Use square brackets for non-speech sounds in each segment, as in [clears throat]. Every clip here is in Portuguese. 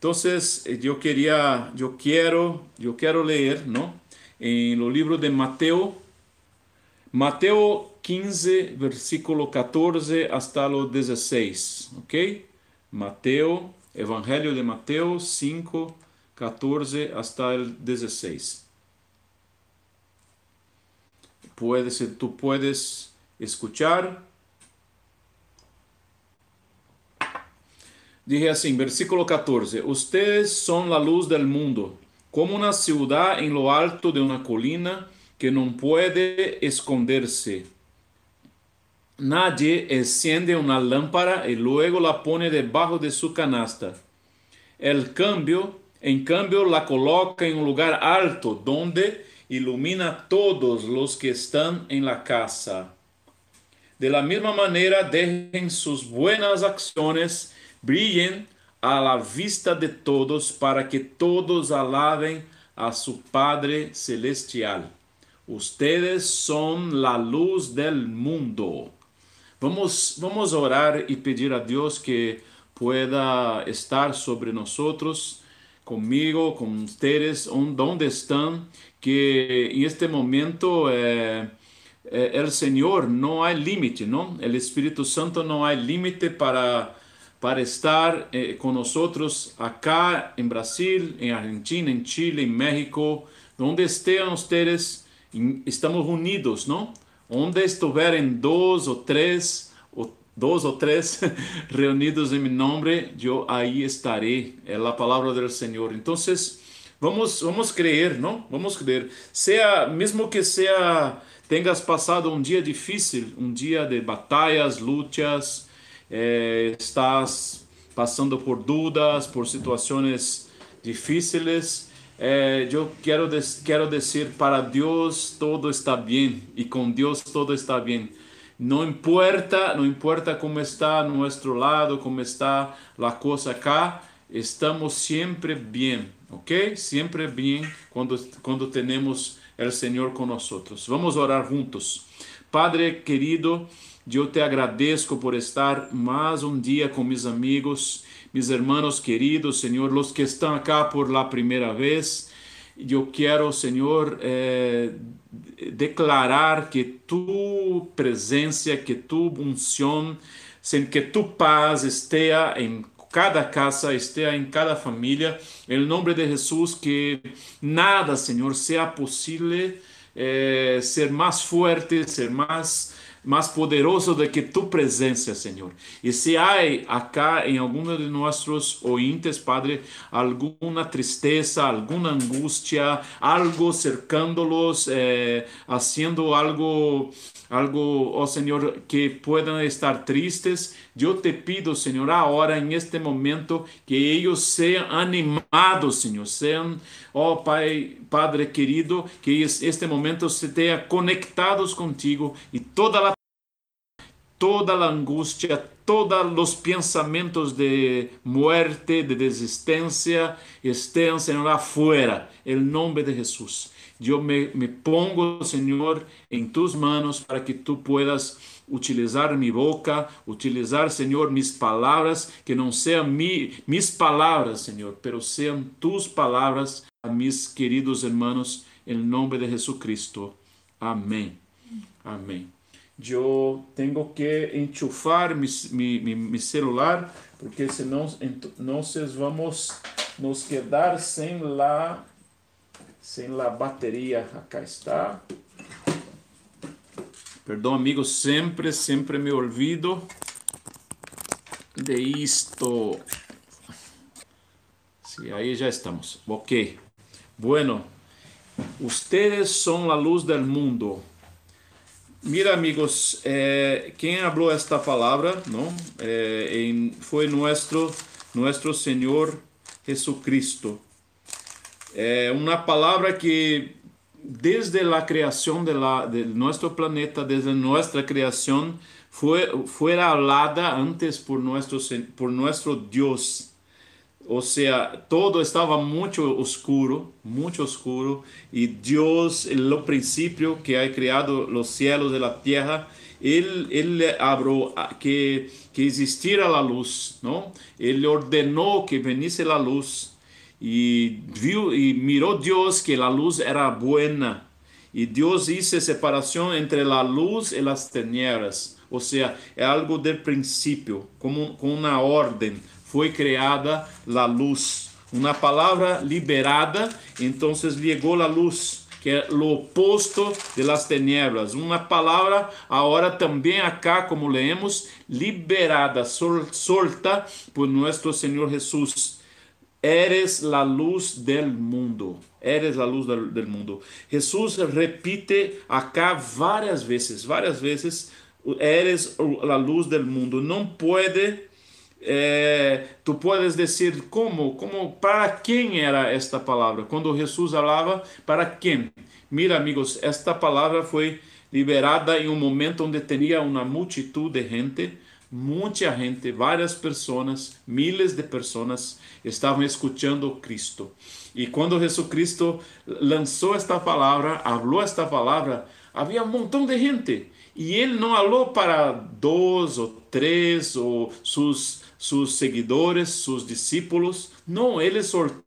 Entonces, eh, yo quería, yo quiero, yo quiero leer, ¿no? En el libro de Mateo, Mateo 15, versículo 14 hasta los 16, ¿ok? Mateo, Evangelio de Mateo 5, 14 hasta el 16. Puedes, tú puedes escuchar. Dije assim, versículo 14: Ustedes son la luz del mundo, como una ciudad en lo alto de una colina que no puede esconderse. Nadie enciende una lámpara y luego la pone debajo de su canasta. El cambio, en cambio, la coloca en un lugar alto donde ilumina a todos los que están en la casa. De la misma manera, dejen sus buenas acciones brillen a la vista de todos para que todos alaben a su Padre Celestial. Ustedes son la luz del mundo. Vamos, vamos a orar y pedir a Dios que pueda estar sobre nosotros, conmigo, con ustedes, donde están, que en este momento eh, eh, el Señor no hay límite, ¿no? El Espíritu Santo no hay límite para para estar eh, con nosotros acá en Brasil, en Argentina, en Chile, en México, donde estén ustedes, estamos unidos, ¿no? Onde estiverem dois ou três, ou dois ou três [laughs] reunidos em meu nome, eu aí estarei. É a palavra do Senhor. Então, vamos, vamos crer, não? Vamos crer. Seja, mesmo que seja, tenhas passado um dia difícil, um dia de batalhas, lutas, eh, estás passando por dúvidas, por situações difíceis, eh, eu quero, quero dizer para Deus todo está bem e com Deus todo está bem. Não importa, não importa como está nosso lado, como está a coisa cá, estamos sempre bem, ok? Sempre bem quando quando temos o Senhor conosco. Vamos orar juntos. Padre querido, eu te agradeço por estar mais um dia com meus amigos, meus irmãos queridos, Senhor, os que estão aqui por la primeira vez. Eu quero, Senhor, eh, declarar que tu presença, que tu unção, que tu paz esteja em cada casa, esteja em cada família. Em nome de Jesus, que nada, Senhor, seja possível eh, ser mais forte, ser mais mais poderoso do que tu presença, Senhor. E se há acá em algum de nossos ouvintes, Padre, alguma tristeza, alguma angústia, algo cercando-los, eh, haciendo algo algo, oh Señor, que puedan estar tristes. Yo te pido, Señor, ahora en este momento que ellos sean animados, Señor, sean, oh Pai, Padre querido, que este momento se tenha conectados contigo y toda la toda la angustia, todos los pensamientos de muerte, de desistencia, estén, Señor, afuera, el nombre de Jesús. Yo me, me, pongo, Señor, en tus manos para que tú puedas utilizar mi boca, utilizar, Señor, mis palabras, que no sean mi, mis palabras, Señor, pero sean tus palabras a mis queridos hermanos, en el nombre de Jesucristo. Amén. Amén. Yo tengo que enchufar mi celular, porque senão, entonces vamos nos quedar sem la sem la bateria. Acá está. Perdão, amigos, sempre, sempre me olvido de isto. Sí, aí já estamos. Ok. Bueno, ustedes son la luz del mundo. Mira, amigos, eh, quem falou esta palavra, não? Eh, foi nosso, nosso Senhor Jesucristo. É uma palavra que desde a criação de, la, de nosso planeta, desde nossa criação, foi foi falada antes por nosso por nosso Deus. Ou seja, todo estava muito oscuro, muito oscuro, e Deus, no princípio que ha criado os cielos e a terra, Ele, ele abriu que, que existira a luz, não? Ele ordenou que venisse a luz e viu e mirou Deus que a luz era buena. E Deus hizo separação entre a luz e as tinieblas. Ou seja, é algo do princípio, como com uma ordem. Foi criada a luz. Uma palavra liberada, então chegou a luz que é o oposto de las tinieblas. Uma palavra agora também acá, como leemos, liberada, sol, solta por nosso Senhor Jesus. Eres la luz del mundo. Eres la luz del, del mundo. Jesús repite acá várias vezes, várias vezes, eres la luz del mundo. Não pode é, tu podes dizer como, como, para quem era esta palavra? Quando Jesus falava, para quem? Mira, amigos, esta palavra foi liberada em um momento onde tinha uma multitud de gente, muita gente, várias pessoas, miles de pessoas estavam escutando Cristo. E quando Jesus Cristo lançou esta palavra, falou esta palavra, havia um montão de gente. E ele não falou para dois ou três ou seus sus seguidores, sus discípulos. Não, ele soltou,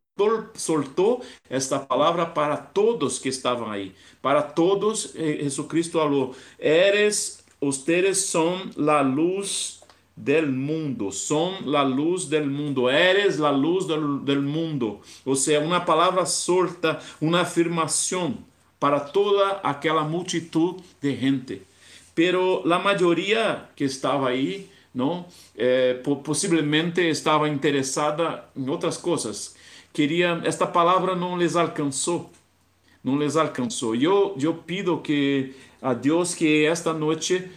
soltou esta palavra para todos que estavam aí. Para todos, eh, Jesucristo falou: Eres, ustedes son la luz del mundo, son la luz del mundo, eres la luz del, del mundo. Ou seja, uma palavra solta, uma afirmação para toda aquela multitud de gente. Pero a maioria que estava aí não? É, possivelmente estava interessada em outras coisas. Queria, esta palavra não les alcançou, não les alcançou. Eu, eu pido que a Deus que esta noite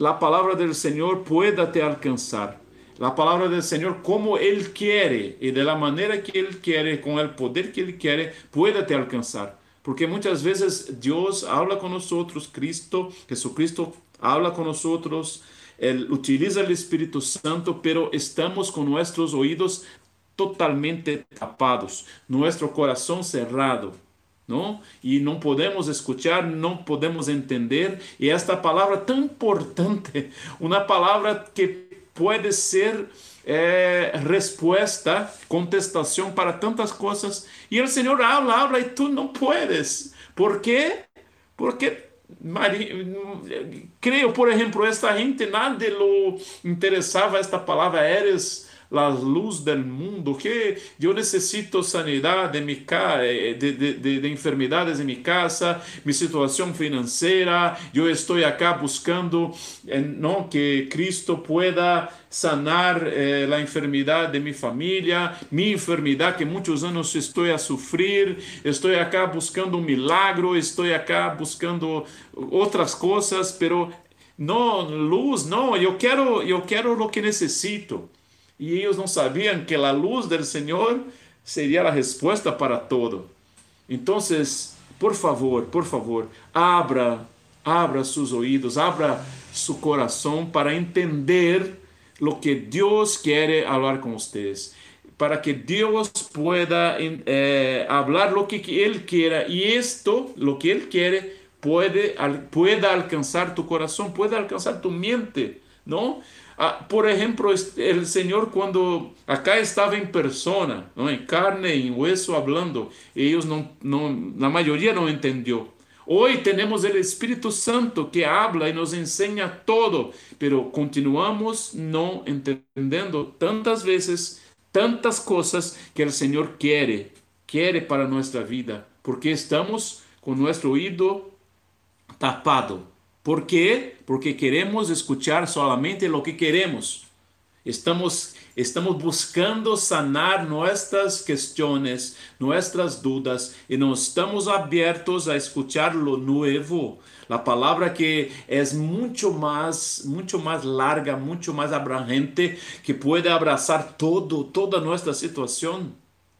a palavra do Senhor pueda te alcançar. A palavra do Senhor como Ele quer e da maneira que Ele quer, com o poder que Ele quer, pueda te alcançar. Porque muitas vezes Deus habla com nós, Cristo, Jesucristo habla com nós él utiliza el Espíritu Santo, pero estamos con nuestros oídos totalmente tapados, nuestro corazón cerrado. ¿No? Y no podemos escuchar, no podemos entender. Y esta palabra tan importante, [laughs] una palabra que puede ser eh, respuesta, contestación para tantas cosas. Y el Señor habla, habla y tú no puedes. ¿Por qué? Porque Maria, creio, por exemplo, esta gente nada lo interessava esta palavra eres la luz del mundo, que eu necessito sanidade mi de, de, de, de enfermedades em minha casa, minha situação financeira, eu estou acá buscando não que Cristo pueda sanar eh, a enfermidade de minha família, minha enfermidade que muitos anos estou a sofrer, estou acá buscando um milagro, estou acá buscando outras coisas, pero não luz, não, eu quero, eu quero o que necessito. E eles não sabiam que a luz do Senhor seria a resposta para todo. Então, por favor, por favor, abra, abra seus ouvidos, abra seu coração para entender o que Deus quer falar com vocês, para que Deus pueda eh, hablar lo que Ele quer e isto, lo que Ele quer, puede, pueda alcançar tu coração, pueda alcançar tu mente, não? Ah, por exemplo, o Senhor quando acá estava em persona, não, em carne, em hueso, falando, eles não, não, na maioria não entendeu. Hoje temos o Espírito Santo que habla e nos ensina todo, pero continuamos não entendendo tantas vezes tantas coisas que o Senhor quer, quer para nossa vida, porque estamos com nosso ouvido tapado ¿Por qué? Porque queremos escuchar solamente lo que queremos. Estamos, estamos buscando sanar nuestras cuestiones, nuestras dudas y no estamos abiertos a escuchar lo nuevo. La palabra que es mucho más, mucho más larga, mucho más abrangente, que puede abrazar todo, toda nuestra situación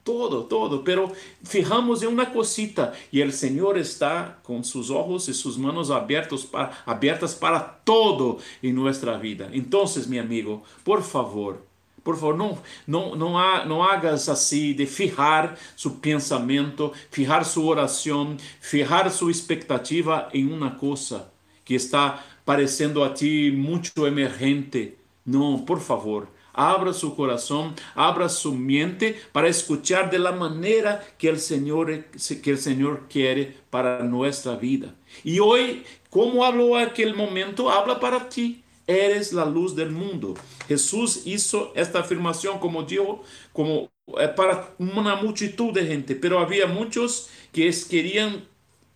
todo, todo, pero fijamos en una cosita y el Señor está con sus ojos y sus manos abiertos para, abiertas para todo en nuestra vida. Entonces, mi amigo, por favor, por favor, não, não, não, ha, não hagas assim de fijar seu pensamento, fijar sua oração, fijar sua expectativa em uma coisa que está parecendo a ti muito emergente. Não, por favor, abra su corazón, abra su mente para escuchar de la manera que el Señor, que el Señor quiere para nuestra vida. Y hoy, como habló aquel momento, habla para ti. Eres la luz del mundo. Jesús hizo esta afirmación, como dijo, como eh, para una multitud de gente, pero había muchos que querían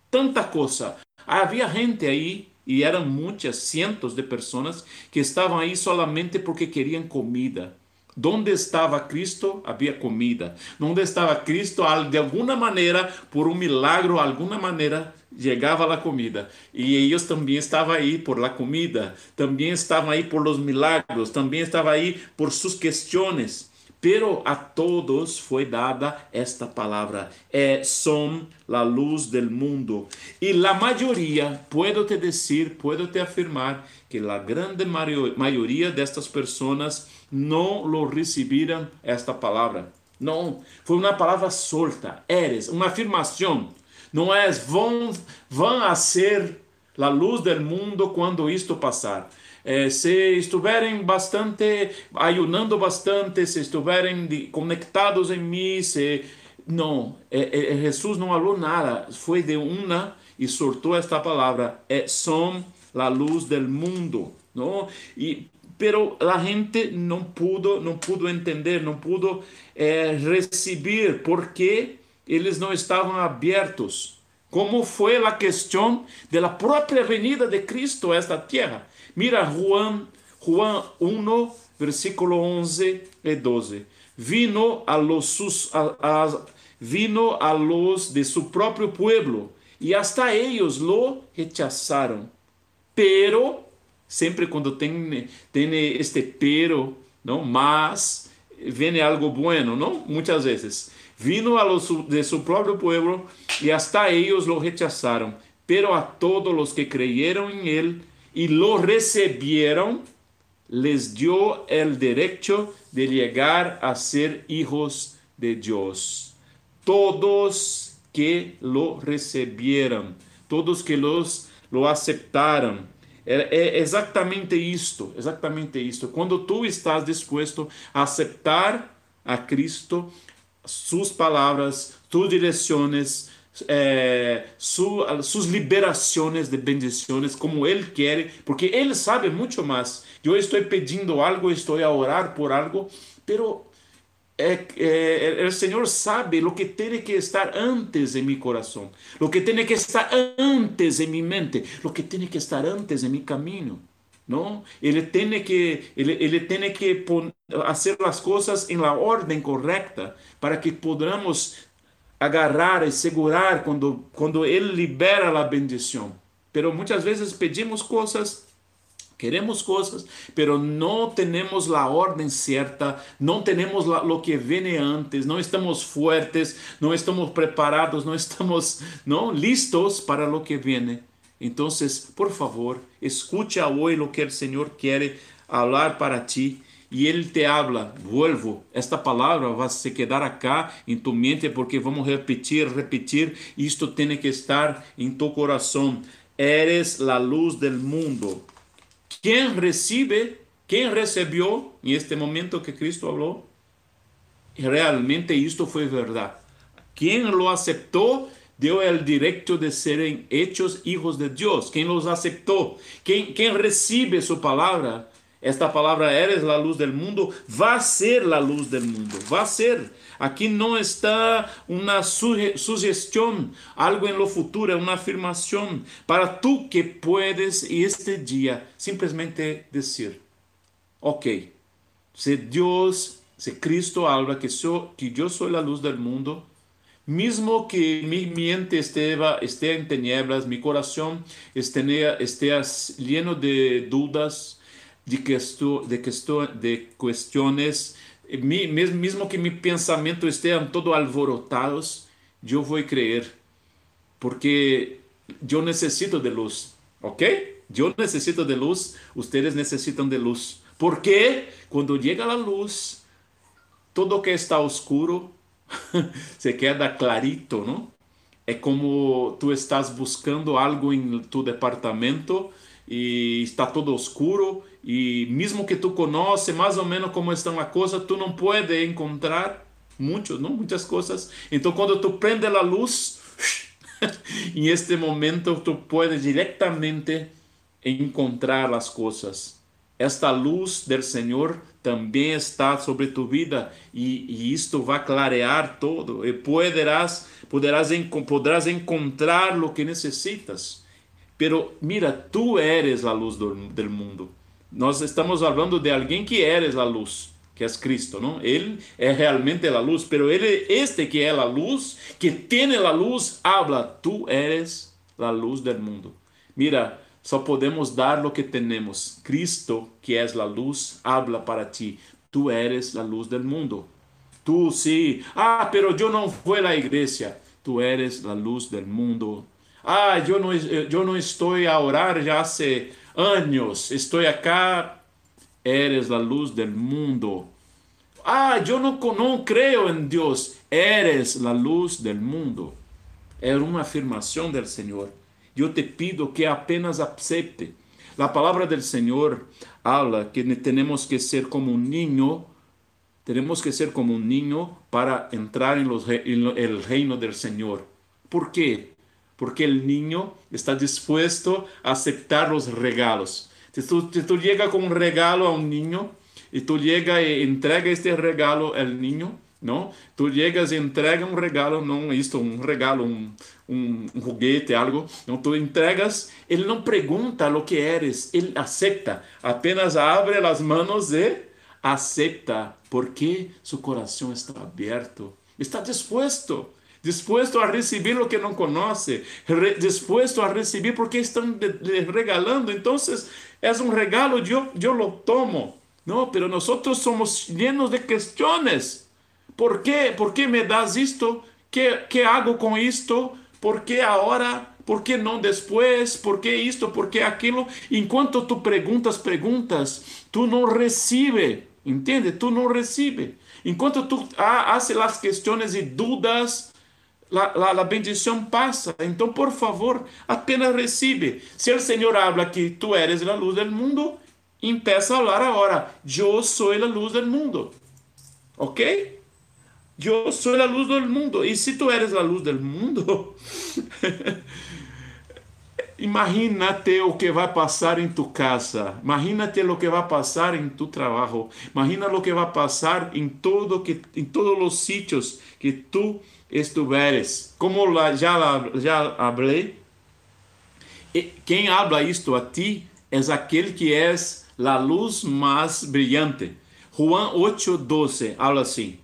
tanta cosa. Había gente ahí y eran muchas, cientos de personas que estaban ahí solamente porque querían comida. ¿Dónde estaba Cristo? Había comida. ¿Dónde estaba Cristo? De alguna manera, por un milagro, alguna manera, llegaba la comida. Y ellos también estaban ahí por la comida, también estaban ahí por los milagros, también estaban ahí por sus cuestiones. Pero a todos foi dada esta palavra: é, são a luz do mundo. E a maioria, puedo te dizer, puedo te afirmar, que a grande maioria destas pessoas não lo receberam esta palavra. Não, foi uma palavra solta, eres, uma afirmação. Não é vão, vão a ser a luz do mundo quando isto passar eh, se estiverem bastante, ayunando bastante, se estiverem conectados em mim, se... Não, eh, eh, Jesus nada, foi de uma e soltou esta palavra, é, são a luz do mundo, não? E pero a gente não pudo, não pudo entender, não pudo eh, receber porque eles não estavam abertos. Como foi a questão da própria venida de Cristo a esta terra? Mira Juan, Juan 1, versículo 11 y 12. Vino a los, sus, a, a, vino a los de su propio pueblo y hasta ellos lo rechazaron. Pero, sempre quando tem, tem este pero, não? mas, vem algo bueno, não? Muitas vezes. Vino a los de su propio pueblo y hasta ellos lo rechazaron. Pero a todos los que creyeron en él, y lo recibieron, les dio el derecho de llegar a ser hijos de Dios. Todos que lo recibieron, todos que los, lo aceptaram. É, é exatamente isto, exatamente isto. Quando tu estás disposto a aceitar a Cristo, suas palavras, suas direções, eh, su, sus liberaciones de bendiciones como Él quiere, porque Él sabe mucho más. Yo estoy pidiendo algo, estoy a orar por algo, eh, el Señor sabe lo que tiene que estar antes en mi corazón, lo que tiene que estar antes en mi mente, lo que tiene que estar antes en mi camino. ¿no? Él tiene que, él, él tiene que pon, hacer las cosas en la orden correcta para que podamos agarrar e segurar quando, quando Ele libera a bendição. Pero muitas vezes pedimos coisas, queremos coisas, pero não temos a ordem certa, não temos o que vem antes, não estamos fortes, não estamos preparados, não estamos não listos para o que vem. Então, por favor, escute hoje o que o Senhor quer falar para ti e ele te habla, vuelvo, esta palavra vai se quedar acá em tu mente porque vamos repetir, repetir, isto tem que estar em tu coração. Eres la luz del mundo. Quem recebe, quem recebeu em este momento que Cristo falou, realmente isto foi verdade. Quem lo aceitou, deu o direito de serem hechos hijos de Deus. Quem los aceitou, quem, quem recebe sua palavra, esta palavra eres la luz del mundo, va a ser la luz del mundo, va a ser. Aquí no está una sugestión, algo en lo futuro, una afirmación para tú que puedes este día simplemente decir, ok, si Dios, si Cristo habla que, soy, que yo soy la luz del mundo, mismo que mi mente esté, esté en tinieblas, mi corazón esté, esté lleno de dudas, de, questão, de, questão, de questões, mesmo que meu pensamento estejam todo alvorotados, eu vou crer, porque eu necessito de luz, ok? Eu necessito de luz, vocês necessitam de luz. Porque quando chega a luz, todo que está oscuro [laughs] se queda clarito, não? É como tu estás buscando algo em tu departamento e está todo oscuro e mesmo que tu conhece mais ou menos como estão as coisas, tu não pode encontrar muitos, não muitas coisas. Então quando tu prende a luz, [laughs] em este momento tu puedes diretamente encontrar as coisas. Esta luz do Senhor também está sobre tu vida e, e isto vai clarear todo e poderás poderás poderás encontrar o que necessitas. Pero mira, tu eres a luz do, do mundo. Nós estamos falando de alguém que eres a luz, que é Cristo, não? Ele é realmente a luz, pero ele este que é a luz, que tem a luz, habla, tu eres a luz do mundo. Mira, só podemos dar o que temos. Cristo, que és a luz, habla para ti. Tu eres a luz do mundo. Tu sim. Ah, pero eu não fui à igreja. Tu eres a luz do mundo. Ah, eu não, eu não estou a orar já há anos. Estou acá. Eres a luz do mundo. Ah, eu não, não creio em Deus. Eres a luz do mundo. É uma afirmação do Senhor. Eu te pido que apenas acepte. A palavra do Senhor habla que temos que ser como um niño, temos que ser como um niño para entrar em el reino del Senhor. ¿Por quê? Porque o niño está dispuesto a aceptar os regalos. Se tu, se tu llega com um regalo a um niño e tu llega e entrega este regalo ao niño, não? Tu llegas e entrega um regalo, não isto, um regalo, um, um, um juguete, algo. Não, tu entregas, ele não pergunta o que eres, ele aceita. Apenas abre as mãos e aceita, porque seu coração está aberto, está disposto. Disposto a receber o que não conhece, disposto a receber porque estão regalando. Então, é um regalo, eu, eu lo tomo. Não, pero nós somos llenos de questões. Por quê? Por que me das isto? Que que hago com isto? Por que agora? Por que não depois? Por que isto? Por que aquilo? Enquanto tu perguntas perguntas, tu não recebe. Entende? Tu não recebe. Enquanto tu haces as questões e dudas, a, a, bendição passa. Então, por favor, apenas recebe. Se o Senhor habla que tu eres a luz do mundo, empieza a falar agora. Eu sou a luz do mundo. Ok? Eu sou a luz do mundo. E se tu eres a luz do mundo, [laughs] imagínate o que vai passar em tu casa. Imagínate o que vai passar em tu trabalho. Imagina o que vai passar em todo que em todos os sítios que tu estiveres. Como já já falei, quem habla isto a ti é aquele que é a luz mais brilhante. Juan 8:12 habla assim: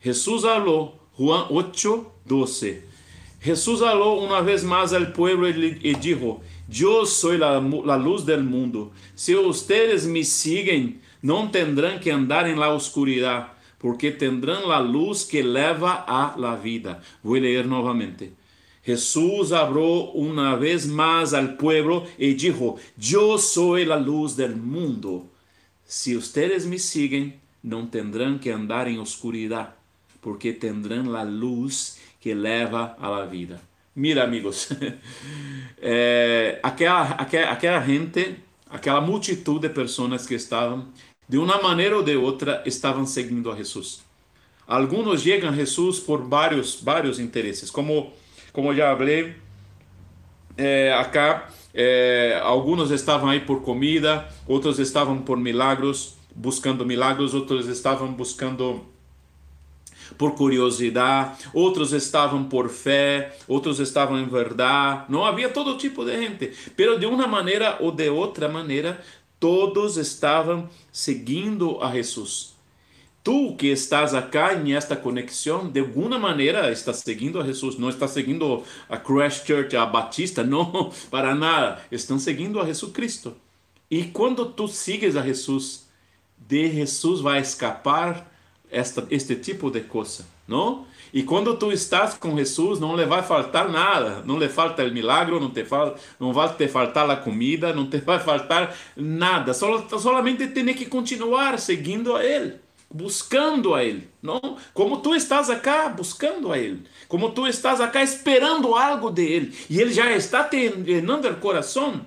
Jesús habló, Juan 8, 12. Jesús habló una vez más al pueblo y dijo, yo soy la, luz del mundo. Si ustedes me siguen, no tendrán que andar en la oscuridad, porque tendrán la luz que leva a la vida. Voy a leer nuevamente. Jesús habló una vez más al pueblo y dijo, yo soy la luz del mundo. Si ustedes me siguen, no tendrán que andar en oscuridad porque tendrán la luz que leva la vida. Mira, amigos, é, [laughs] aquela, aquela, aquela gente, aquela multitud de pessoas que estavam, de uma maneira ou de outra, estavam seguindo a Jesus. Alguns chegam a Jesus por vários, vários interesses, como, como já falei, é, acá, é, alguns estavam aí por comida, outros estavam por milagros, buscando milagros, outros estavam buscando por curiosidade, outros estavam por fé, outros estavam em verdade. Não havia todo tipo de gente, pero de uma maneira ou de outra maneira, todos estavam seguindo a Jesus. Tu que estás acá em esta conexão, de alguma maneira estás seguindo a Jesus, não estás seguindo a Christchurch, a Batista, não, [laughs] para nada. Estão seguindo a Jesus Cristo. E quando tu sigues a Jesus, de Jesus vai escapar esta, este tipo de coisa, não? E quando tu estás com Jesus, não lhe vai faltar nada, não lhe falta o milagre, não te fal, não vai te faltar a comida, não te vai faltar nada. Só, solamente tem que continuar seguindo a Ele, buscando a Ele, não? Como tu estás acá buscando a Ele, como tu estás acá esperando algo de Ele, e Ele já está te llenando o coração.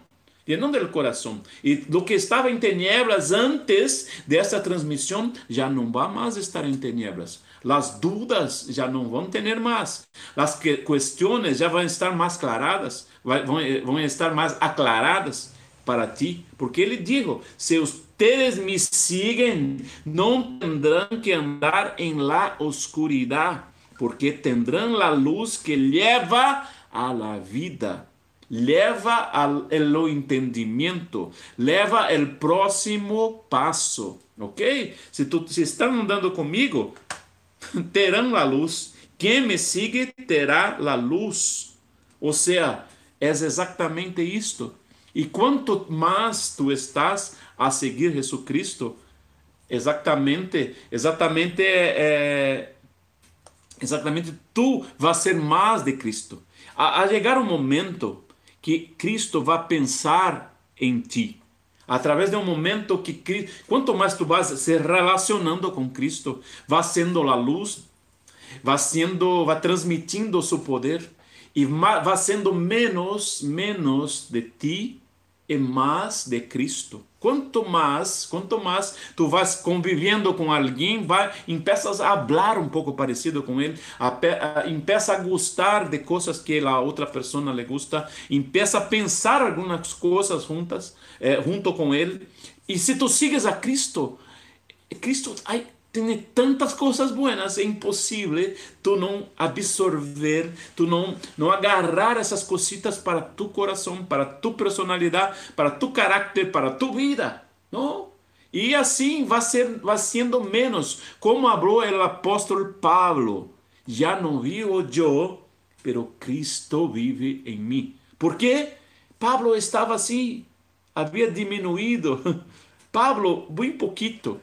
Llenando el corazón. Y lo que estaba en tinieblas antes de esta transmisión ya no va más a estar en tinieblas. Las dudas ya no van a tener más. Las que, cuestiones ya van a estar más aclaradas, van, van a estar más aclaradas para ti. Porque ele dijo, se ustedes me siguen, no tendrán que andar en la oscuridad, porque tendrán la luz que lleva a la vida. Leva ao entendimento, leva o próximo passo, ok? Se, tu, se estão andando comigo, [laughs] terão a luz. Quem me sigue terá a luz. Ou seja, é exatamente isto. E quanto mais tu estás a seguir Jesus Cristo, exatamente, exatamente, é, exatamente tu vai ser mais de Cristo. A, a chegar um momento que Cristo vai pensar em ti. Através de um momento que quanto mais tu vas se relacionando com Cristo, vai sendo a luz, vai sendo, vai transmitindo seu poder e vai sendo menos, menos de ti e mais de Cristo. Quanto mais, quanto mais tu vas convivendo com alguém, vai, empeças a falar um pouco parecido com ele, empeça a gostar de coisas que a outra pessoa lhe gusta, empeça a pensar algumas coisas juntas, eh, junto com ele. E se tu sigues a Cristo, Cristo, ai, tem tantas coisas buenas, é impossível tu não absorver, tu não, não agarrar essas cositas para tu coração, para tu personalidade, para tu caráter, para tu vida, não? E assim vai, ser, vai sendo menos, como falou o apóstolo Pablo, já não vivo eu, pero Cristo vive em mim. Porque Pablo estava assim, havia diminuído. [laughs] Pablo, bem pouquito,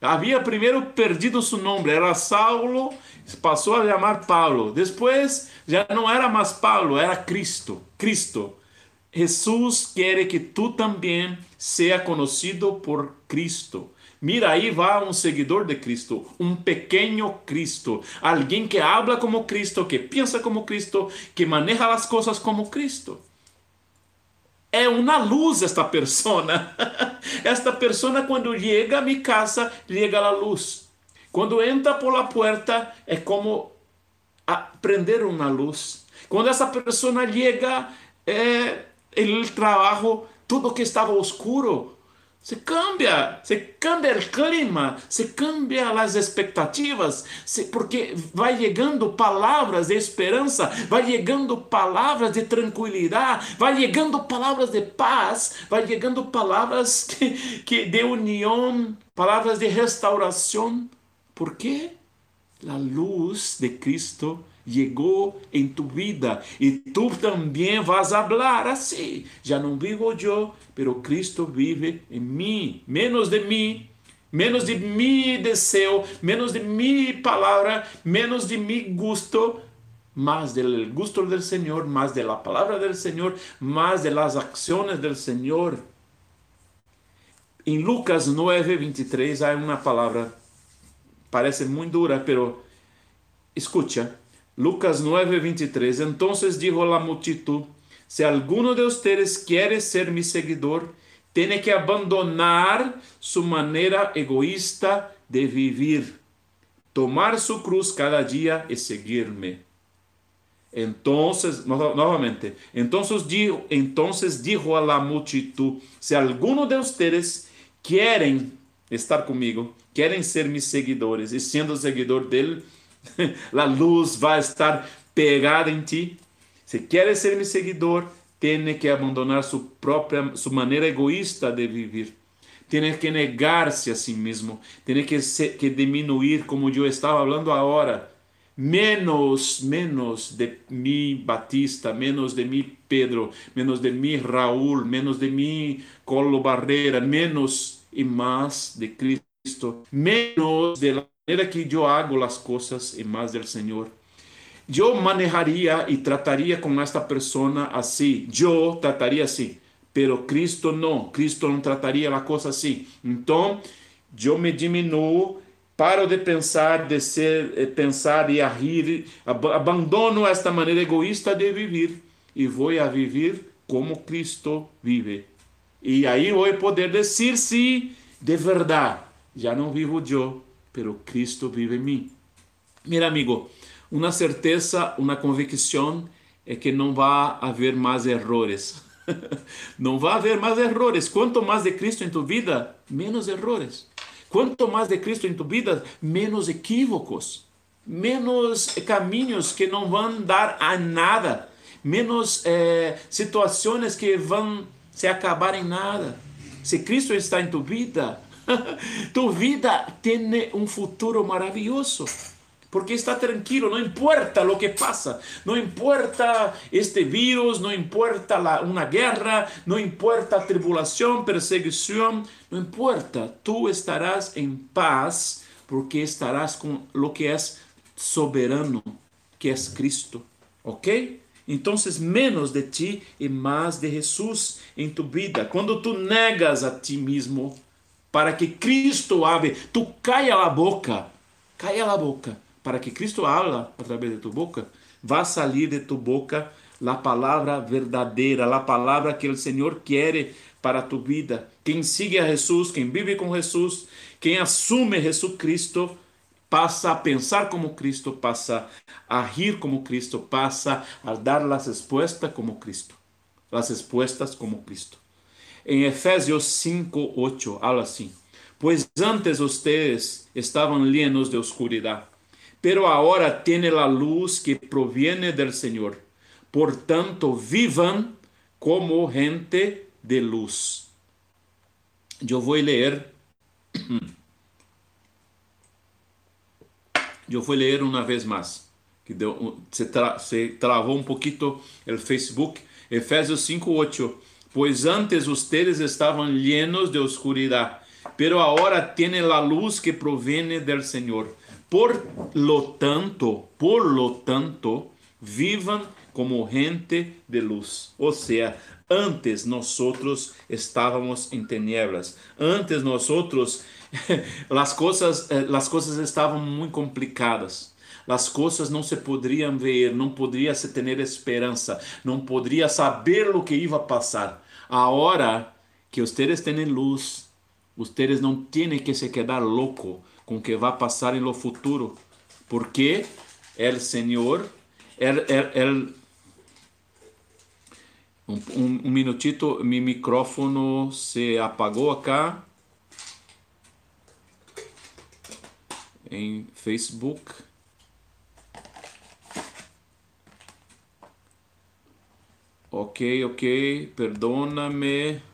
Havia primeiro perdido seu nome, era Saulo, passou a chamar Paulo. Depois já não era mais Paulo, era Cristo. Cristo. Jesus quer que tu também seja conhecido por Cristo. Mira, aí vai um seguidor de Cristo, um pequeno Cristo, alguém que habla como Cristo, que pensa como Cristo, que maneja as coisas como Cristo. É uma luz esta persona. [laughs] Esta persona quando chega a minha casa, chega a luz. Quando entra por la puerta, é como prender uma luz. Quando essa pessoa chega, é, o trabalho, tudo que estava oscuro, se cambia, se cambia o clima, se cambia as expectativas, se, porque vai chegando palavras de esperança, vai chegando palavras de tranquilidade, vai chegando palavras de paz, vai chegando palavras [laughs] que, que de união, palavras de restauração. Por quê? A luz de Cristo llegó en tu vida y tú también vas a hablar así. Ya no vivo yo, pero Cristo vive en mí. Menos de mí, menos de mi deseo, menos de mi palabra, menos de mi gusto, más del gusto del Señor, más de la palabra del Señor, más de las acciones del Señor. En Lucas 9, 23 hay una palabra, parece muy dura, pero escucha. Lucas 9, 23. Entonces dijo la multitud: Si alguno de ustedes quiere ser mi seguidor, tiene que abandonar su manera egoísta de vivir, tomar su cruz cada día y seguirme. Entonces, nuevamente, entonces dijo, entonces dijo a la multitud, si alguno de ustedes quieren estar conmigo, quieren ser mis seguidores y siendo seguidor del [laughs] a luz vai estar pegada em ti. Se queres ser meu seguidor, tem que abandonar sua própria, sua maneira egoísta de viver. Tem que negar-se a si mesmo. Tem que, se, que diminuir, como eu estava falando agora. Menos, menos de mim, Batista, menos de mim, Pedro, menos de mim, Raul, menos de mim, Colo Barreira, menos e mais de Cristo, menos de la manera que eu hago as coisas em mais do Senhor. Eu manejaria e trataria com esta pessoa assim. Eu trataria assim. Pero Cristo não. Cristo não trataria a coisa assim. Então, eu me diminuo, paro de pensar, de ser, eh, pensar e agir, abandono esta maneira egoísta de viver e vou a viver como Cristo vive. E aí vou poder dizer se de verdade já não vivo eu, pero Cristo vive em mim. Mira, amigo, uma certeza, uma convicção é que não vai haver mais errores. [laughs] não vai haver mais errores. Quanto mais de Cristo em tu vida, menos errores. Quanto mais de Cristo em tu vida, menos equívocos, menos caminhos que não vão dar a nada, menos eh, situações que vão se acabar em nada. Se Cristo está em tu vida, [laughs] tu vida tem um futuro maravilhoso. Porque está tranquilo, não importa o que passa, não importa este vírus, não importa la, uma guerra, não importa a tribulação, perseguição, não importa, tu estarás em paz, porque estarás com o que é soberano, que é Cristo, ok? Então, menos de ti e mais de Jesus em tu vida. Quando tu negas a ti mesmo para que Cristo hable, tu caia a boca, caia a boca para que Cristo habla a través de tu boca, va a salir de tu boca la palabra verdadeira, la palabra que el Señor quiere para tu vida. Quem sigue a Jesus, quem vive com Jesus, quem assume Jesucristo, passa a pensar como Cristo, passa a rir como Cristo, passa a dar as respostas como Cristo. As respostas como Cristo. Em Efésios 5, 8, habla assim: Pois antes ustedes estavam llenos de oscuridade pero ahora tiene la luz que proviene del Señor. Por tanto, vivan como gente de luz. Yo voy a leer. [clears throat] Yo voy a leer una vez más. Que deu, se, tra, se travou um pouquinho o Facebook. Efésios 5:8. Pois antes ustedes estavam llenos de oscuridad, pero ahora tienen la luz que proviene del Señor. Por lo tanto, por lo tanto, vivan como gente de luz. Ou seja, antes nós estávamos em tinieblas. Antes nós [laughs] as coisas as coisas estavam muito complicadas. As coisas não se poderiam ver, não poderia se ter esperança, não poderia saber o que ia passar. Agora que vocês têm luz, vocês não têm que se quedar louco com que vai passar lo futuro, porque el Senhor, el um, um, um minutito, meu micrófono se apagou acá em Facebook. Ok, ok, perdona-me.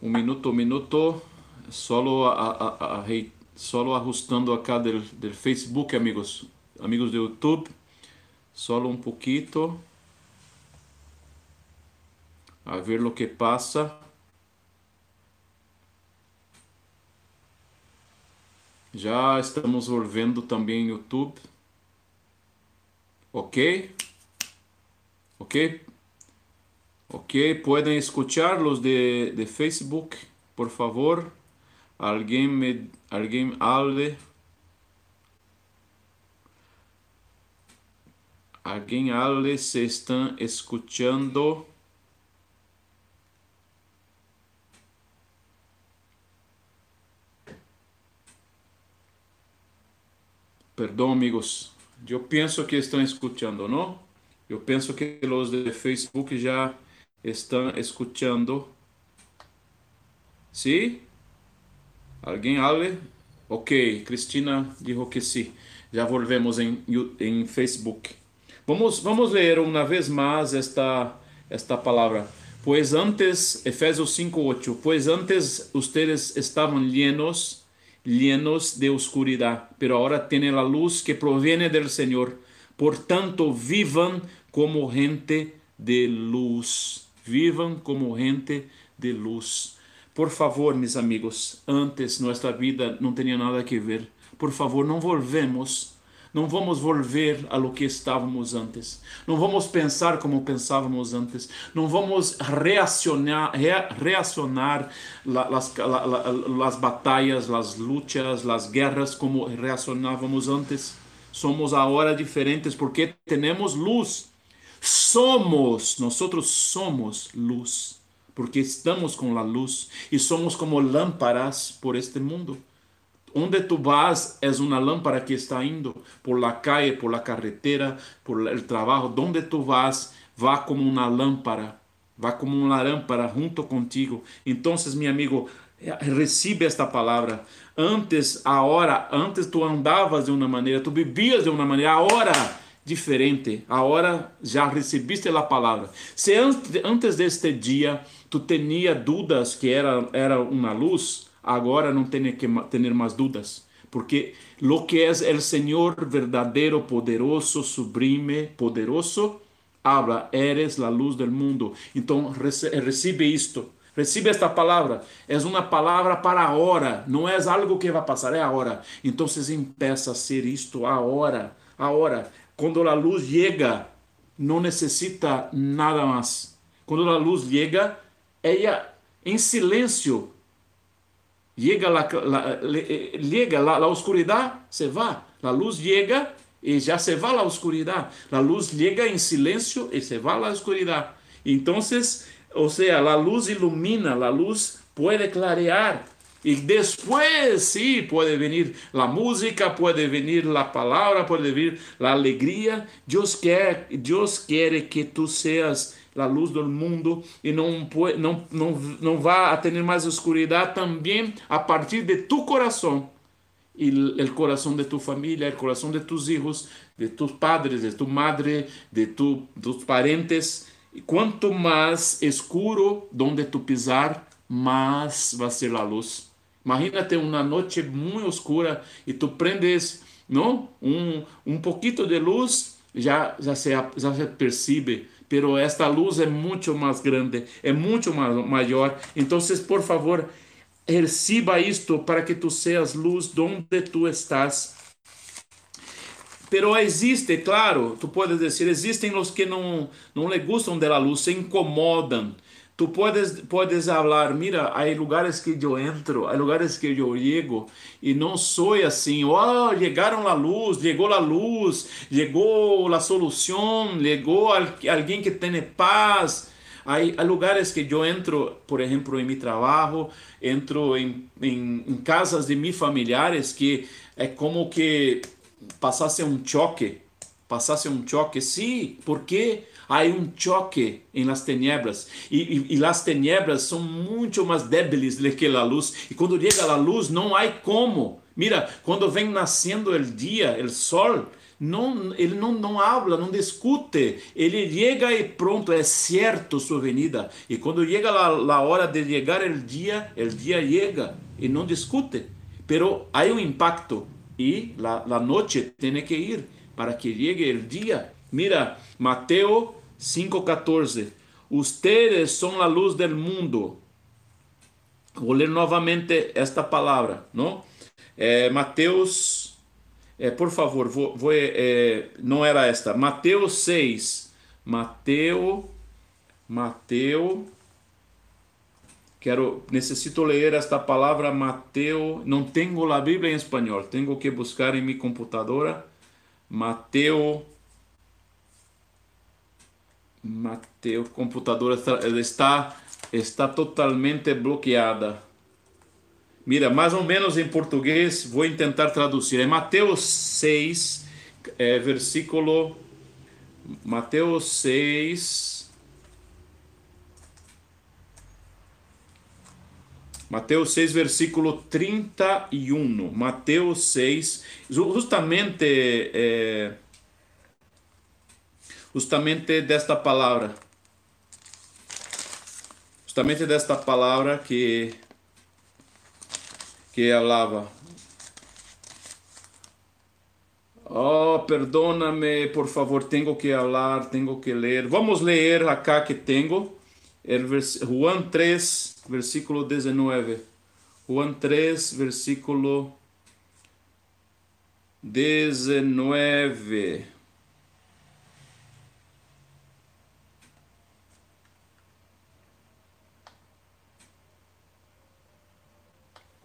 un minuto, un minuto, solo, a, a, a, solo ajustando acá del, del, Facebook, amigos, amigos de YouTube, solo un poquito, a ver lo que pasa. Já estamos volvendo também YouTube. Ok? Ok? Ok, pueden escuchar los de, de Facebook, por favor. Alguien me, alguien hable. Alguém hable se estão escutando. Perdão, amigos. Eu penso que estão escutando, não? Eu penso que os de Facebook já estão escutando? ¿Sí? ¿Alguien hable? Ok, Cristina dijo que sí. Já volvemos em, em Facebook. Vamos, vamos ler uma vez mais esta, esta palavra. Pois antes, Efésios 5:8, pois antes ustedes estavam llenos, llenos de oscuridad, pero ahora tienen la luz que proviene del Señor. Por tanto, vivan como gente de luz. Vivam como gente de luz. Por favor, meus amigos, antes nossa vida não tinha nada que ver. Por favor, não volvemos, Não vamos volver a lo que estávamos antes. Não vamos pensar como pensávamos antes. Não vamos reacionar, reacionar las, las batalhas, as lutas, as guerras como reacionávamos antes. Somos agora diferentes porque temos luz. Somos, nós somos luz, porque estamos com a luz e somos como lâmparas por este mundo. Onde tu vas é uma lâmpada que está indo por la calle, por la carretera, por el trabajo. Donde tu vas, vá como uma lâmpada, vá como uma lâmpada junto contigo. Então, meu amigo, recebe esta palavra. Antes, a hora, antes tu andavas de uma maneira, tu vivias de uma maneira, agora diferente. Agora já recebiste a palavra. Se antes, antes deste dia tu tinha dúvidas que era era uma luz, agora não tem que ter mais dúvidas, porque lo que é o Senhor verdadeiro, poderoso, sublime, poderoso, habla, eres la luz del mundo. Então recebe isto, recebe esta palavra. É uma palavra para a hora, não é algo que vai passar, é a hora. Então empeça a ser isto agora, agora. Quando a luz chega, não necessita nada mais. Quando a luz chega, ela em silêncio llega la, la, llega la, la oscuridad, se va. La luz llega y ya se va la oscuridad. La luz llega en silencio y se va la oscuridad. Entonces, o sea, la luz ilumina, la luz puede clarear. Y después sí puede venir la música, puede venir la palabra, puede venir la alegría. Dios quiere, Dios quiere que tú seas a luz do mundo e não, não, não, não vá a ter mais escuridão também a partir de tu coração e o coração de tu família, o coração de tus hijos, de tus padres, de tu madre, de tu, tus parentes. E quanto mais escuro donde tu pisar, mais vai ser a luz. Imagínate uma noite muito escura e tu prendes não? Um, um pouquinho de luz, já, já, se, já se percebe pero esta luz é muito mais grande, é muito maior. Então, por favor, reciba isto para que tu seas luz onde tu estás. Pero existe, claro, tu puedes dizer, existem os que não não le gustam da luz, se incomodam. Tu puedes, puedes hablar, mira, hay lugares que yo entro, hay lugares que yo llego y no soy así, oh, llegaron la luz, llegó la luz, llegó la solución, llegó al, alguien que tiene paz. Hay, lugares que yo entro, por ejemplo, en mi trabajo, entro en, en, en casas de mis familiares que es como que pasase un choque, pasase un choque, sí, ¿por qué? há um choque em las tinieblas e, e, e las tinieblas são muito mais débiles que a luz e quando chega a luz não há como mira quando vem nascendo o dia o sol não, ele não, não habla, não discute, ele chega e pronto, é certo sua venida. E quando chega a, a hora de chegar o dia, o dia chega e não discute. Pero há um impacto e a, a noite tem que ir para que chegue o dia. Mira, Mateo 5:14. Ustedes son la luz del mundo. Vou ler novamente esta palavra, não? É, Mateus, é, por favor, vou, vou é, não era esta. Mateus 6. Mateo, Mateo. Quero, necessito ler esta palavra Mateo. Não tenho a Bíblia em espanhol. Tenho que buscar em minha computadora. Mateo Mateo, computador está, está totalmente bloqueada. Mira, mais ou menos em português, vou tentar traduzir. É Mateus 6, é, versículo. Mateus 6. Mateus 6, versículo 31. Mateus 6, justamente. É, justamente desta palavra. Justamente desta palavra que que falava. Oh, perdóname, por favor, tenho que falar, tenho que ler. Vamos ler acá que tenho. Juan 3, versículo 19. Juan 3, versículo 19.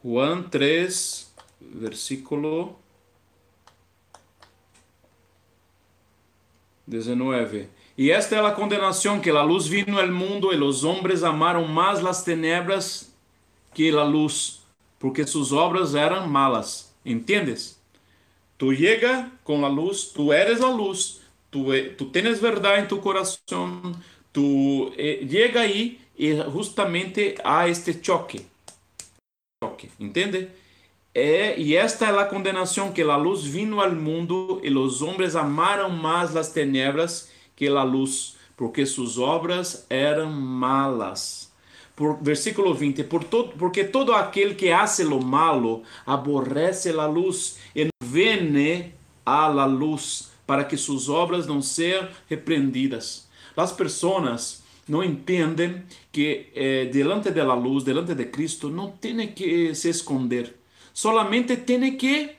Juan 3, versículo 19. Y esta es la condenación, que la luz vino al mundo y los hombres amaron más las tenebras que la luz, porque sus obras eran malas. ¿Entiendes? Tú llegas con la luz, tú eres la luz, tú, tú tienes verdad en tu corazón, tú eh, llega ahí y justamente a este choque. choque ¿Entiende? É, e esta é a condenação que a luz vino ao mundo e os homens amaram mais as tenebras que a luz, porque suas obras eram malas. Por, versículo 20, por todo, porque todo aquele que hace lo malo aborrece a luz e vene a la luz para que suas obras não sejam repreendidas. As pessoas não entendem que eh, delante da luz, delante de Cristo, não tem que se esconder solamente tem que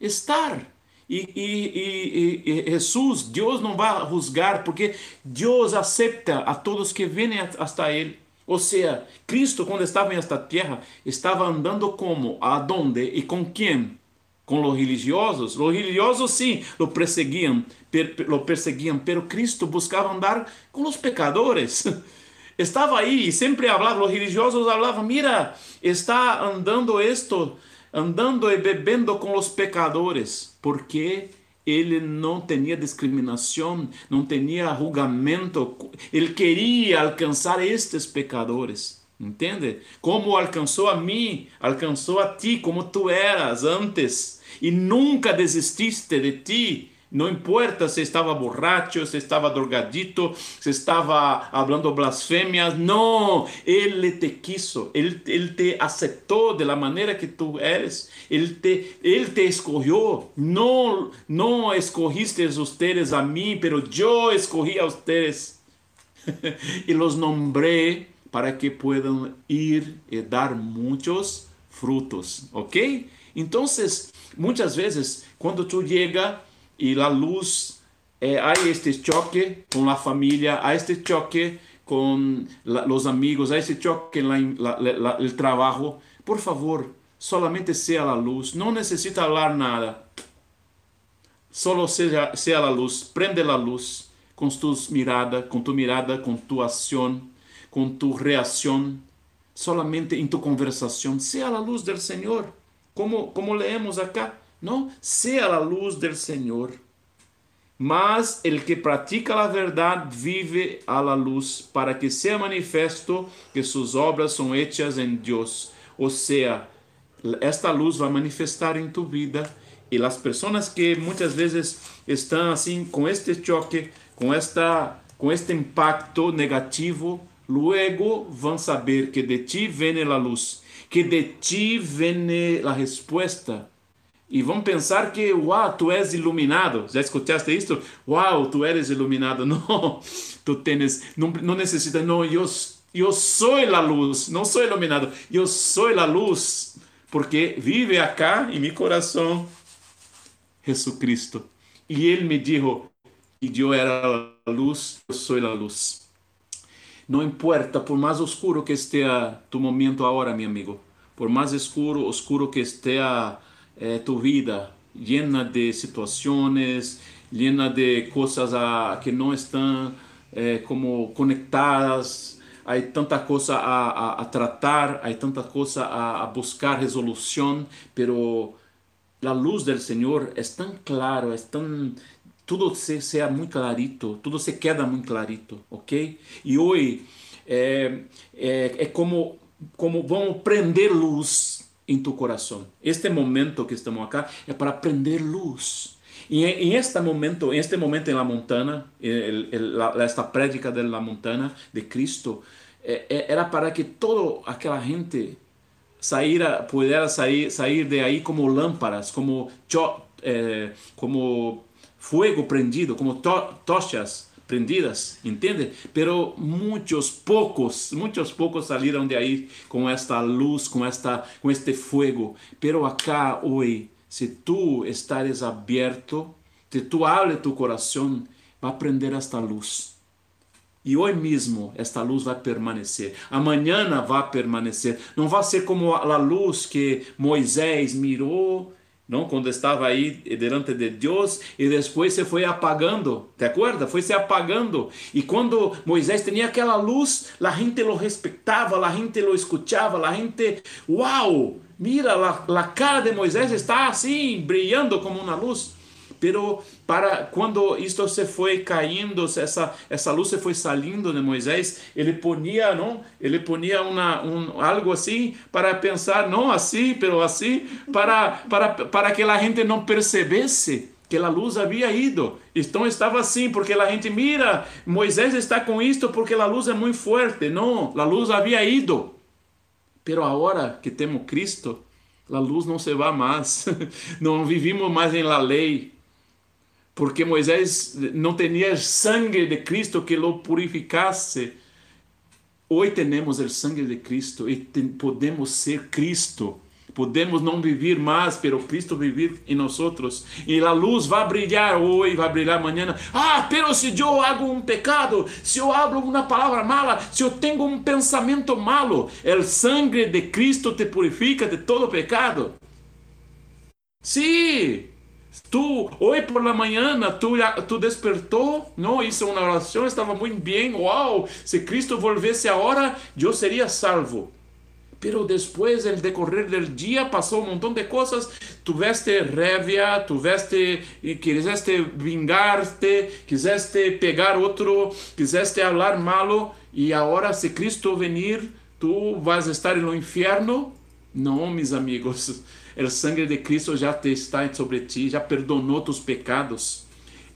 estar. E, e, e, e, Jesus, Deus não vai juzgar, porque Deus aceita a todos que vêm hasta Ele. Ou seja, Cristo, quando estava nesta terra, estava andando como, aonde e com quem? Com os religiosos. Os religiosos, sim, lo perseguiam, per, lo perseguiam, pero Cristo buscava andar com os pecadores. [laughs] Estava aí e sempre falava, os religiosos falavam, mira, está andando esto andando e bebendo com os pecadores, porque ele não tinha discriminação, não tinha julgamento, ele queria alcançar estes pecadores. Entende? Como alcançou a mim, alcançou a ti, como tu eras antes, e nunca desististe de ti, não importa se estava borracho, se estava drogadito, se estava falando blasfêmias. Não, Ele te quiso, Ele, ele te aceitou da maneira que tu eres. Ele te, ele te escolheu. Não, não escogiste ustedes a mim, pero eu escolhi a ustedes. [laughs] e los nombré para que puedan ir e dar muitos frutos, ¿ok? Então, muitas vezes, quando tu chega y la luz, eh, hay este choque con la familia, hay este choque con la, los amigos, hay este choque en la, la, el trabajo. Por favor, solamente sea la luz, no necesita hablar nada. Solo sea, sea la luz, prende la luz con tus miradas, con tu mirada, con tu acción, con tu reacción, solamente en tu conversación, sea la luz del Señor, como, como leemos acá. No, sea la luz del Señor. Mas el que pratica la verdad vive a la luz, para que sea manifesto que sus obras son hechas en Dios. O sea, esta luz va a manifestar en tu vida y las personas que muchas veces están así con este choque, con, esta, con este impacto negativo, van a saber que de ti viene la luz, que de ti viene la respuesta e vão pensar que, uau, tu és iluminado. Já escutaste isso? Uau, tu eres iluminado. [laughs] Não, tu tens, não, não necessita, não, eu, eu sou a luz, não sou iluminado, eu sou a luz, porque vive acá em meu coração Jesus Cristo. E Ele me disse que eu era a luz, eu sou a luz. Não importa, por mais oscuro que esteja tu momento agora, meu amigo, por mais escuro, oscuro que esteja eh, tu vida llena de situaciones, llena de cosas a, que no están eh, como conectadas, hay tanta cosa a, a, a tratar, hay tanta cosa a, a, buscar resolución, pero la luz del Señor es tan claro, es tan... Tudo se, sea muy clarito, tudo se queda muy clarito, ¿ok? Hoy eh, eh, es como, como vamos prender luz em tu coração. Este momento que estamos acá é para prender luz. E em este momento, em este momento em la montana, esta prédica de la montana de Cristo, eh, era para que toda aquela gente saíra, pudera sair, sair de aí como lámparas, como, eh, como fuego prendido, como to, tochas prendidas, entende? Pero muitos poucos, muitos poucos saíram de aí com esta luz, com esta, com este fuego. Pero acá hoje se tú estares abierto, si tú abre tu corazón, va a prender esta luz. E hoje mesmo esta luz vai permanecer. Amanhã vai permanecer. Não vai ser como a luz que Moisés mirou, não, quando estava aí delante de Deus e depois se foi apagando. ¿Te acuerdas? Foi se apagando. E quando Moisés tinha aquela luz, a gente lo respeitava, a gente lo escuchava, a gente, uau, mira, a cara de Moisés está assim, brilhando como uma luz pero para quando isto se foi caindo, essa essa luz se foi saindo de Moisés, ele ponia, não? Ele ponia uma um algo assim para pensar, não assim, pero assim, para para para que a gente não percebesse que a luz havia ido. Então estava assim, porque a gente mira, Moisés está com isto porque a luz é muito forte. Não, a luz havia ido. Pero agora que temos Cristo, a luz não se vai mais. [laughs] Não vivimos mais em la lei porque Moisés não tinha sangue de Cristo que lo purificasse. Hoje temos o sangue de Cristo e podemos ser Cristo. Podemos não viver mais, pero Cristo viver em nós. E a luz vai brilhar hoje, vai brilhar amanhã. Ah, pero se eu hago um pecado, se eu hablo uma palavra mala, se eu tenho um pensamento malo, o sangue de Cristo te purifica de todo pecado. Sim, Tu, hoje por la mañana, tu, tu despertou, não, hizo uma oração, estava muito bem, wow, se Cristo volvesse agora, eu seria salvo. Pero depois, el decorrer del dia, passou um montão de coisas, tuveste rabia, tuveste, quiseste vingarte, quiseste pegar outro, quiseste falar malo, e agora se Cristo venir, tu vas estar no inferno? Não, meus amigos. O sangue de Cristo já está sobre ti, já perdonou tus pecados.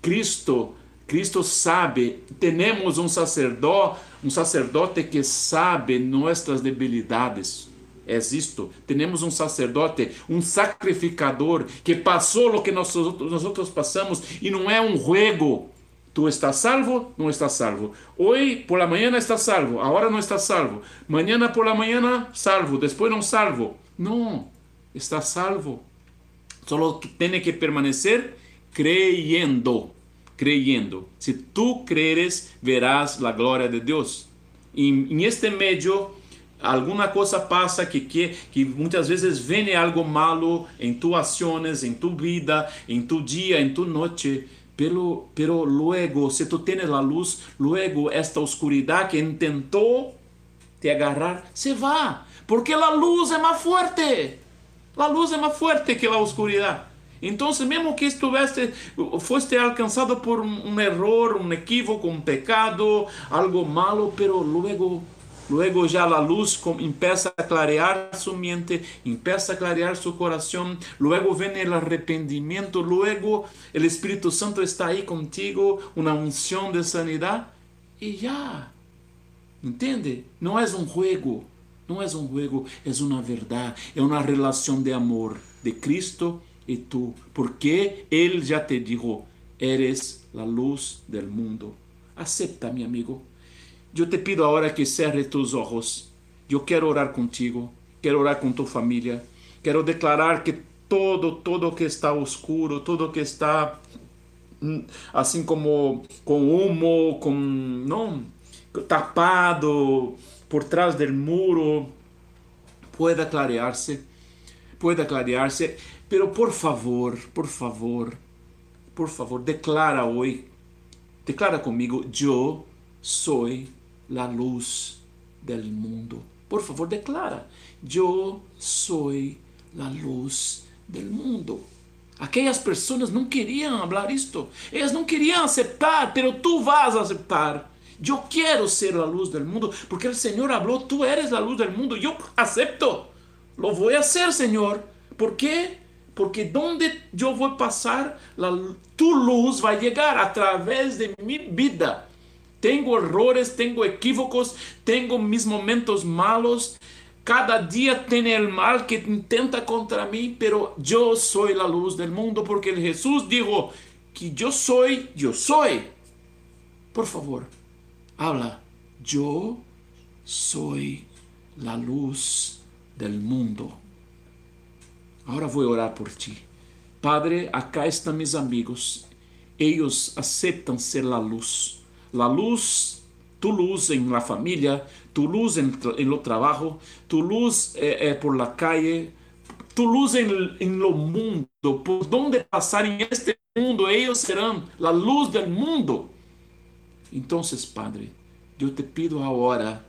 Cristo, Cristo sabe, temos um sacerdote, um sacerdote que sabe nossas debilidades. É isto. Temos um sacerdote, um sacrificador que passou o que nós, nós outros passamos e não é um juego. Tu estás salvo? Não estás salvo. Hoje por la manhã estás salvo, agora não estás salvo. Mañana por la manhã salvo, depois não salvo. Não está salvo. Solo tiene que permanecer creyendo, creyendo. Si tú crees, verás la gloria de Dios. Y en este medio, alguma cosa pasa que, que, que muitas vezes vem algo malo em tu ações, em tu vida, em tu dia, em tu noite. Pero, pero luego, se tu tienes la luz, luego esta oscuridad que intentou te agarrar, se va. Porque a luz é mais forte. A luz é mais forte que a oscuridade. Então, mesmo que estivesse, foste alcançado por um erro, um equívoco, um pecado, algo malo, pero luego, luego já a luz empieza a clarear sua mente, empieza a clarear seu coração, luego vem o arrependimento, luego o Espírito Santo está aí contigo, uma unção de sanidade e já. Entende? Não é um juego. Não é um juego, é uma verdade, é uma relação de amor de Cristo e tu, porque Ele já te dijo, eres a luz del mundo. Acepta, meu amigo. Eu te pido agora que cerre tus ojos. Eu quero orar contigo, quero orar com tu família, quero declarar que todo, todo que está oscuro, todo que está assim como com humo, com não tapado, por trás del muro pueda clarearse, pueda clarearse, pero por favor, por favor, por favor, declara hoy, declara conmigo, yo soy la luz del mundo. Por favor, declara, yo soy la luz del mundo. Aquelas pessoas não queriam falar isto, elas não queriam aceitar, pero tu vas aceitar. Yo quiero ser la luz del mundo porque el Señor habló, tú eres la luz del mundo. Yo acepto, lo voy a hacer, Señor. ¿Por qué? Porque donde yo voy a pasar, la, tu luz va a llegar a través de mi vida. Tengo errores, tengo equívocos, tengo mis momentos malos. Cada día tiene el mal que intenta contra mí, pero yo soy la luz del mundo porque Jesús dijo que yo soy, yo soy. Por favor, habla, yo soy la luz del mundo. Ahora voy a orar por ti. Padre, acá estão mis amigos. Eles aceitam ser a luz. La luz, tu luz em la família, tu luz em lo trabajo, tu luz eh, eh, por la calle, tu luz em, em lo mundo, por donde passar em este mundo, eles serão a luz del mundo. Então, Padre, eu te pido agora,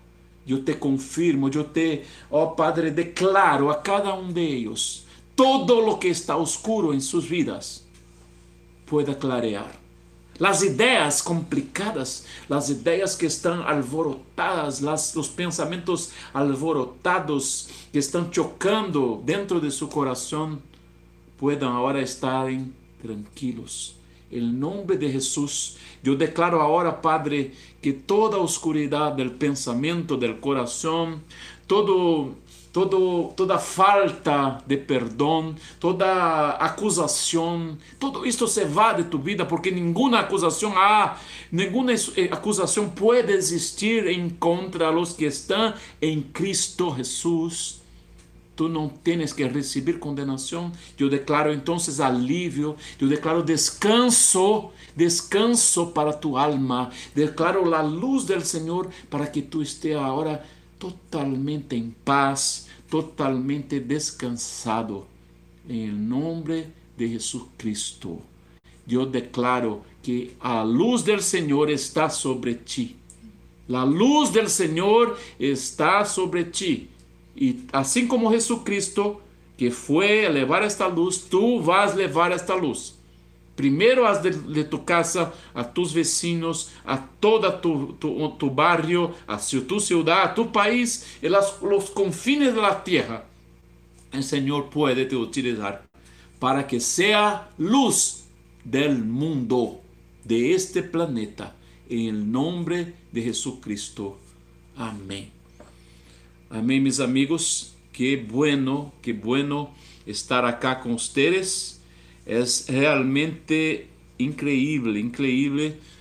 eu te confirmo, eu te, oh Padre, declaro a cada um de eles todo lo que está oscuro em suas vidas pueda clarear. Las ideas complicadas, las ideas que están alborotadas, las, los pensamientos alborotados que están chocando dentro de su corazón, puedan ahora estar tranquilos. En nombre de Jesús, yo declaro ahora, Padre, que toda oscuridad del pensamiento, del corazón, todo todo, toda falta de perdão, toda acusação, tudo isto se vá de tu vida, porque nenhuma acusação há, nenhuma eh, acusação pode existir em contra los que estão em Cristo Jesus. Tu não tens que receber condenação. Eu declaro então alívio, eu declaro descanso, descanso para tu alma. Declaro a luz do Senhor para que tu esteja agora totalmente em paz totalmente descansado em nome de Jesus Cristo. Eu declaro que a luz do Senhor está sobre ti. A luz do Senhor está sobre ti. E assim como Jesus Cristo, que foi levar esta luz, tu vas levar esta luz. Primeiro as de, tu casa, a tus vecinos, a toda tu, barrio, a tu ciudad, a tu país, las, los confines de la tierra. El Señor puede te utilizar para que sea luz del mundo, de este planeta, en el nombre de Jesucristo. Amén. Amén, mis amigos. Qué bueno, qué bueno estar acá con ustedes. É realmente increíble, increíble